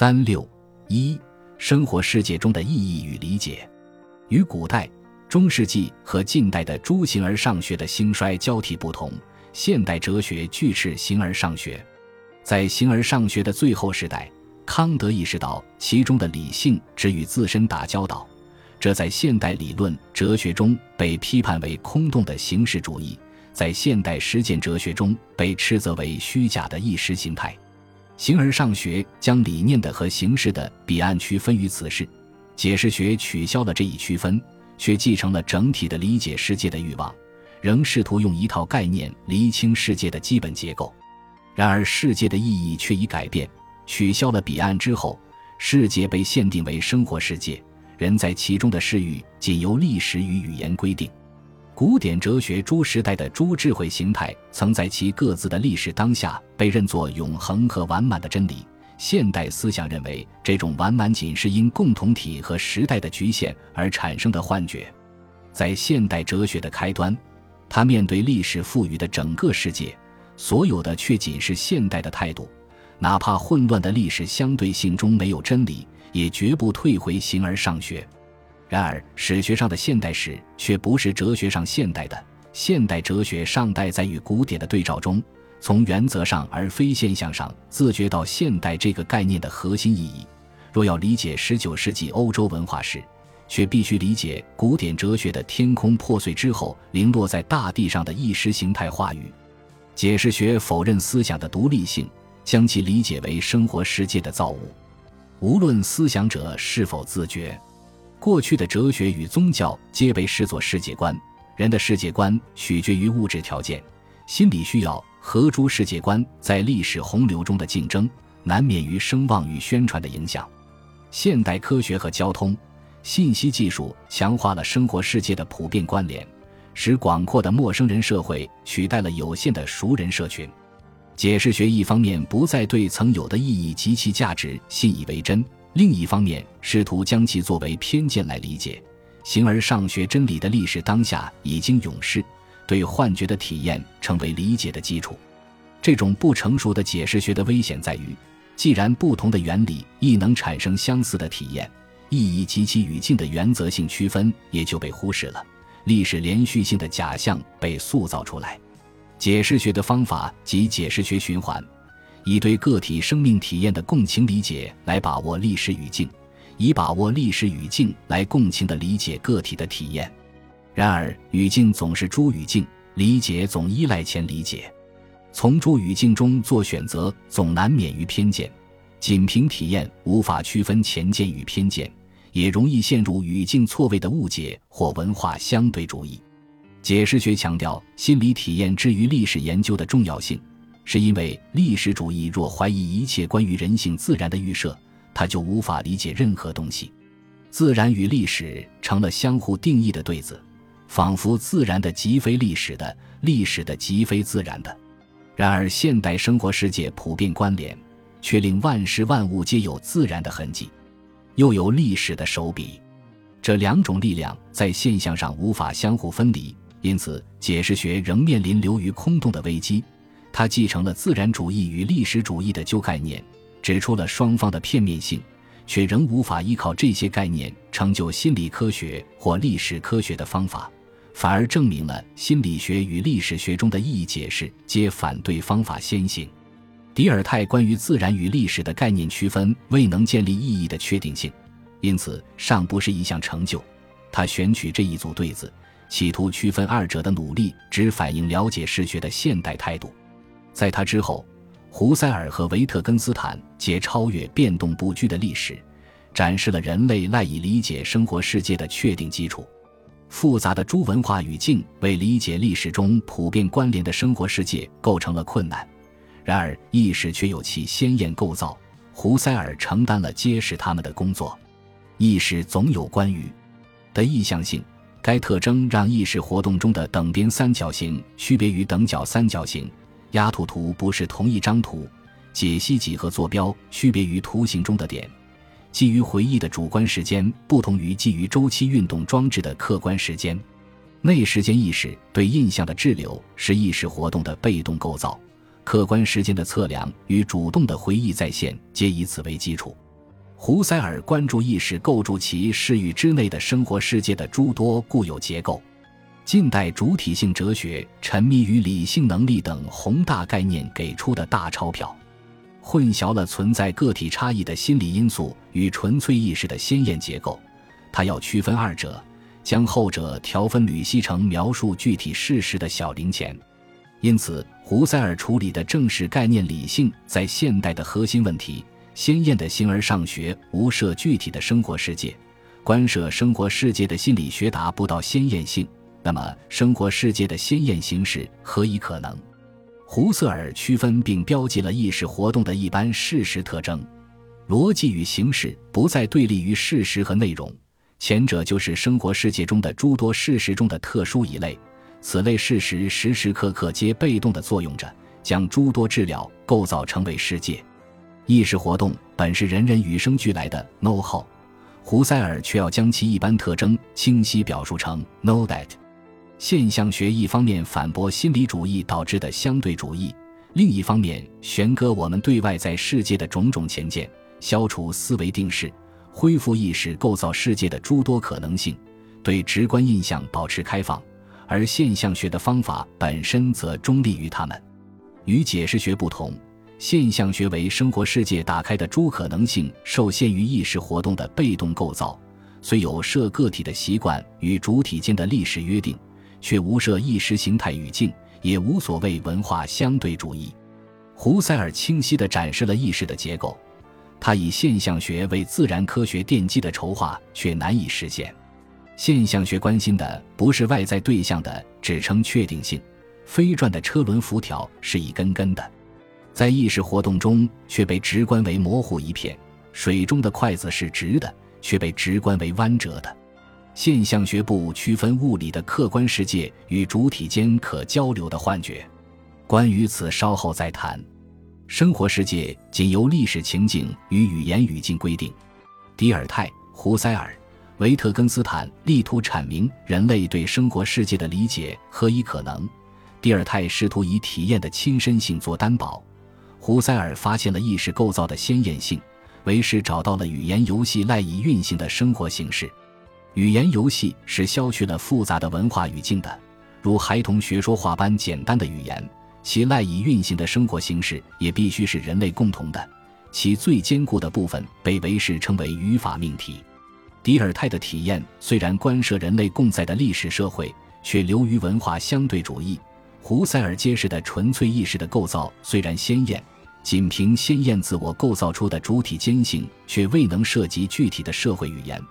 三六一，生活世界中的意义与理解，与古代、中世纪和近代的诸形而上学的兴衰交替不同，现代哲学拒斥形而上学。在形而上学的最后时代，康德意识到其中的理性只与自身打交道，这在现代理论哲学中被批判为空洞的形式主义，在现代实践哲学中被斥责为虚假的意识形态。形而上学将理念的和形式的彼岸区分于此事，解释学取消了这一区分，却继承了整体的理解世界的欲望，仍试图用一套概念厘清世界的基本结构。然而，世界的意义却已改变，取消了彼岸之后，世界被限定为生活世界，人在其中的视域仅由历史与语言规定。古典哲学诸时代的诸智慧形态，曾在其各自的历史当下被认作永恒和完满的真理。现代思想认为，这种完满仅是因共同体和时代的局限而产生的幻觉。在现代哲学的开端，他面对历史赋予的整个世界，所有的却仅是现代的态度。哪怕混乱的历史相对性中没有真理，也绝不退回形而上学。然而，史学上的现代史却不是哲学上现代的。现代哲学尚待在与古典的对照中，从原则上而非现象上自觉到现代这个概念的核心意义。若要理解十九世纪欧洲文化史，却必须理解古典哲学的天空破碎之后零落在大地上的意识形态话语。解释学否认思想的独立性，将其理解为生活世界的造物，无论思想者是否自觉。过去的哲学与宗教皆被视作世界观，人的世界观取决于物质条件，心理需要和诸世界观在历史洪流中的竞争，难免于声望与宣传的影响。现代科学和交通、信息技术强化了生活世界的普遍关联，使广阔的陌生人社会取代了有限的熟人社群。解释学一方面不再对曾有的意义及其价值信以为真。另一方面，试图将其作为偏见来理解，形而上学真理的历史当下已经永逝，对幻觉的体验成为理解的基础。这种不成熟的解释学的危险在于，既然不同的原理亦能产生相似的体验，意义及其语境的原则性区分也就被忽视了，历史连续性的假象被塑造出来。解释学的方法及解释学循环。以对个体生命体验的共情理解来把握历史语境，以把握历史语境来共情的理解个体的体验。然而，语境总是诸语境，理解总依赖前理解。从诸语境中做选择，总难免于偏见。仅凭体验无法区分前见与偏见，也容易陷入语境错位的误解或文化相对主义。解释学强调心理体验之于历史研究的重要性。是因为历史主义若怀疑一切关于人性自然的预设，他就无法理解任何东西。自然与历史成了相互定义的对子，仿佛自然的即非历史的，历史的即非自然的。然而，现代生活世界普遍关联，却令万事万物皆有自然的痕迹，又有历史的手笔。这两种力量在现象上无法相互分离，因此解释学仍面临流于空洞的危机。他继承了自然主义与历史主义的旧概念，指出了双方的片面性，却仍无法依靠这些概念成就心理科学或历史科学的方法，反而证明了心理学与历史学中的意义解释皆反对方法先行。迪尔泰关于自然与历史的概念区分未能建立意义的确定性，因此尚不是一项成就。他选取这一组对子，企图区分二者的努力，只反映了解史学的现代态度。在他之后，胡塞尔和维特根斯坦皆超越变动不居的历史，展示了人类赖以理解生活世界的确定基础。复杂的诸文化语境为理解历史中普遍关联的生活世界构成了困难。然而，意识却有其鲜艳构造。胡塞尔承担了揭示他们的工作。意识总有关于的意向性，该特征让意识活动中的等边三角形区别于等角三角形。压图图不是同一张图，解析几何坐标区别于图形中的点，基于回忆的主观时间不同于基于周期运动装置的客观时间。内时间意识对印象的滞留是意识活动的被动构造，客观时间的测量与主动的回忆再现皆以此为基础。胡塞尔关注意识构筑其视域之内的生活世界的诸多固有结构。近代主体性哲学沉迷于理性能力等宏大概念给出的大钞票，混淆了存在个体差异的心理因素与纯粹意识的鲜艳结构。他要区分二者，将后者条分缕析成描述具体事实的小零钱。因此，胡塞尔处理的正是概念理性在现代的核心问题。鲜艳的形而上学无涉具体的生活世界，关涉生活世界的心理学达不到鲜艳性。那么，生活世界的鲜艳形式何以可能？胡塞尔区分并标记了意识活动的一般事实特征。逻辑与形式不再对立于事实和内容，前者就是生活世界中的诸多事实中的特殊一类。此类事实时时刻刻皆被动地作用着，将诸多治疗构造成为世界。意识活动本是人人与生俱来的 know how，胡塞尔却要将其一般特征清晰表述成 know that。现象学一方面反驳心理主义导致的相对主义，另一方面悬搁我们对外在世界的种种前见，消除思维定式，恢复意识构造世界的诸多可能性，对直观印象保持开放。而现象学的方法本身则中立于他们，与解释学不同。现象学为生活世界打开的诸可能性，受限于意识活动的被动构造，虽有设个体的习惯与主体间的历史约定，却无设意识形态语境，也无所谓文化相对主义。胡塞尔清晰地展示了意识的结构，他以现象学为自然科学奠基的筹划却难以实现。现象学关心的不是外在对象的指称确定性，飞转的车轮辐条是一根根的。在意识活动中，却被直观为模糊一片；水中的筷子是直的，却被直观为弯折的。现象学不区分物理的客观世界与主体间可交流的幻觉，关于此稍后再谈。生活世界仅由历史情境与语言语境规定。迪尔泰、胡塞尔、维特根斯坦力图阐明人类对生活世界的理解何以可能。迪尔泰试图以体验的亲身性做担保。胡塞尔发现了意识构造的鲜艳性，为是找到了语言游戏赖以运行的生活形式。语言游戏是消去了复杂的文化语境的，如孩童学说话般简单的语言，其赖以运行的生活形式也必须是人类共同的。其最坚固的部分被维氏称为语法命题。迪尔泰的体验虽然关涉人类共在的历史社会，却流于文化相对主义。胡塞尔揭示的纯粹意识的构造虽然鲜艳，仅凭鲜艳自我构造出的主体坚性，却未能涉及具体的社会语言。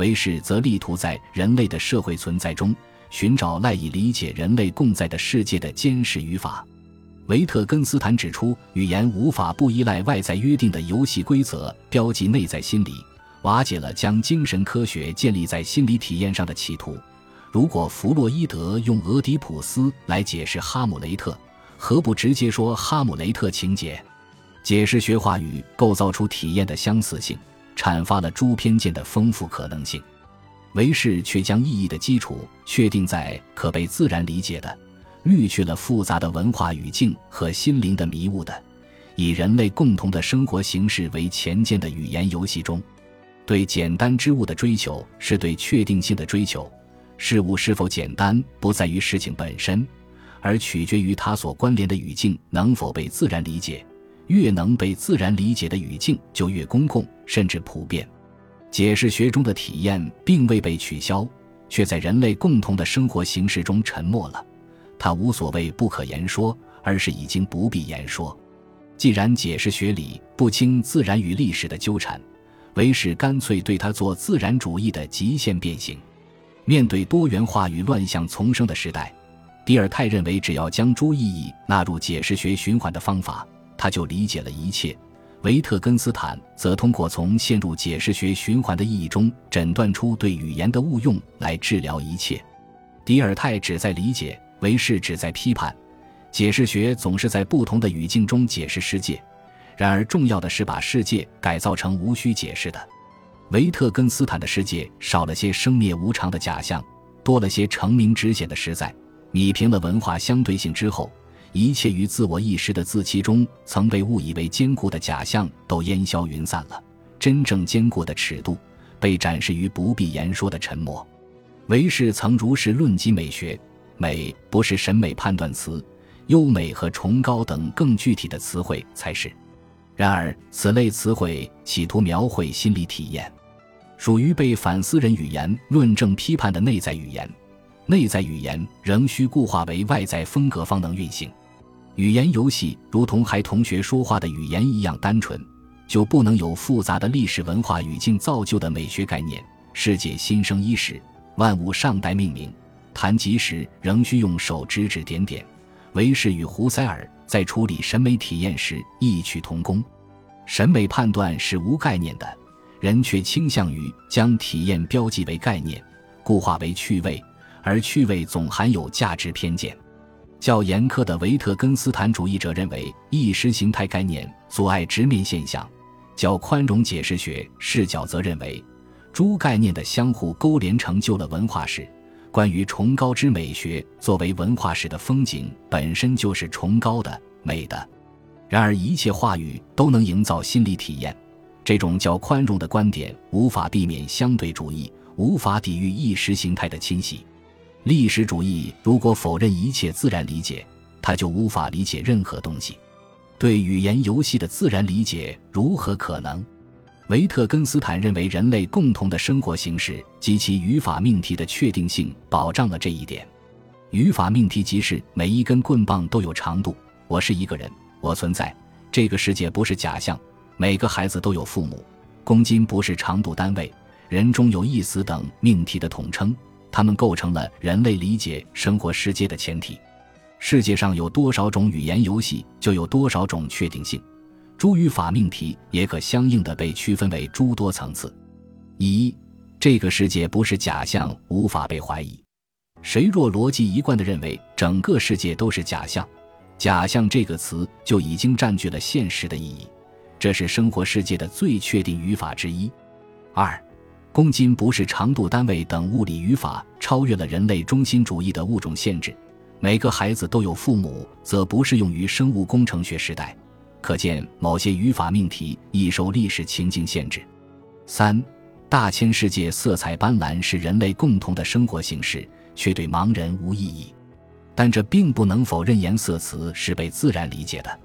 维氏则力图在人类的社会存在中寻找赖以理解人类共在的世界的坚实语法。维特根斯坦指出，语言无法不依赖外在约定的游戏规则，标记内在心理，瓦解了将精神科学建立在心理体验上的企图。如果弗洛伊德用俄狄浦斯来解释哈姆雷特，何不直接说哈姆雷特情节？解释学话语构造出体验的相似性，阐发了诸偏见的丰富可能性。维氏却将意义的基础确定在可被自然理解的、滤去了复杂的文化语境和心灵的迷雾的、以人类共同的生活形式为前见的语言游戏中。对简单之物的追求是对确定性的追求。事物是否简单，不在于事情本身，而取决于它所关联的语境能否被自然理解。越能被自然理解的语境，就越公共，甚至普遍。解释学中的体验并未被取消，却在人类共同的生活形式中沉默了。它无所谓不可言说，而是已经不必言说。既然解释学里不清自然与历史的纠缠，为是干脆对它做自然主义的极限变形。面对多元化与乱象丛生的时代，迪尔泰认为，只要将诸意义纳入解释学循环的方法，他就理解了一切。维特根斯坦则通过从陷入解释学循环的意义中诊断出对语言的误用来治疗一切。迪尔泰旨在理解，维氏旨在批判。解释学总是在不同的语境中解释世界，然而重要的是把世界改造成无需解释的。维特根斯坦的世界少了些生灭无常的假象，多了些成名之显的实在。米平了文化相对性之后，一切于自我意识的自欺中曾被误以为坚固的假象都烟消云散了，真正坚固的尺度，被展示于不必言说的沉默。韦氏曾如是论及美学：美不是审美判断词，优美和崇高等更具体的词汇才是。然而，此类词汇企图描绘心理体验，属于被反思人语言论证批判的内在语言。内在语言仍需固化为外在风格方能运行。语言游戏如同孩同学说话的语言一样单纯，就不能有复杂的历史文化语境造就的美学概念。世界新生伊始，万物尚待命名。谈及时，仍需用手指指点点。维氏与胡塞尔在处理审美体验时异曲同工。审美判断是无概念的，人却倾向于将体验标记为概念，固化为趣味，而趣味总含有价值偏见。较严苛的维特根斯坦主义者认为意识形态概念阻碍直面现象；较宽容解释学视角则认为诸概念的相互勾连成就了文化史。关于崇高之美学作为文化史的风景，本身就是崇高的、美的。然而，一切话语都能营造心理体验。这种较宽容的观点无法避免相对主义，无法抵御意识形态的侵袭。历史主义如果否认一切自然理解，他就无法理解任何东西。对语言游戏的自然理解如何可能？维特根斯坦认为，人类共同的生活形式及其语法命题的确定性保障了这一点。语法命题即是每一根棍棒都有长度。我是一个人，我存在。这个世界不是假象。每个孩子都有父母。公斤不是长度单位。人中有一死等命题的统称。它们构成了人类理解生活世界的前提。世界上有多少种语言游戏，就有多少种确定性。诸语法命题也可相应的被区分为诸多层次。一，这个世界不是假象，无法被怀疑。谁若逻辑一贯的认为整个世界都是假象，假象这个词就已经占据了现实的意义。这是生活世界的最确定语法之一。二。公斤不是长度单位等物理语法超越了人类中心主义的物种限制。每个孩子都有父母，则不适用于生物工程学时代。可见，某些语法命题易受历史情境限制。三，大千世界色彩斑斓是人类共同的生活形式，却对盲人无意义。但这并不能否认颜色词是被自然理解的。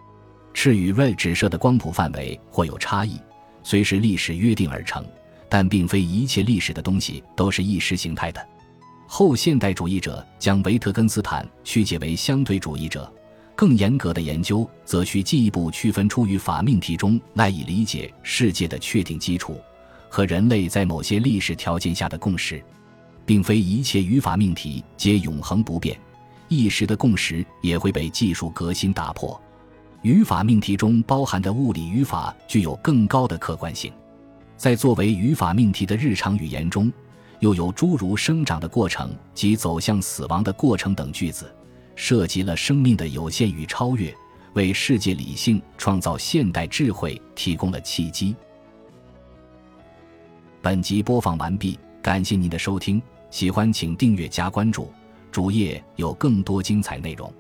赤与锐指射的光谱范围或有差异，虽是历史约定而成。但并非一切历史的东西都是意识形态的。后现代主义者将维特根斯坦曲解为相对主义者，更严格的研究则需进一步区分出语法命题中赖以理解世界的确定基础和人类在某些历史条件下的共识，并非一切语法命题皆永恒不变，一时的共识也会被技术革新打破。语法命题中包含的物理语法具有更高的客观性。在作为语法命题的日常语言中，又有诸如生长的过程及走向死亡的过程等句子，涉及了生命的有限与超越，为世界理性创造现代智慧提供了契机。本集播放完毕，感谢您的收听，喜欢请订阅加关注，主页有更多精彩内容。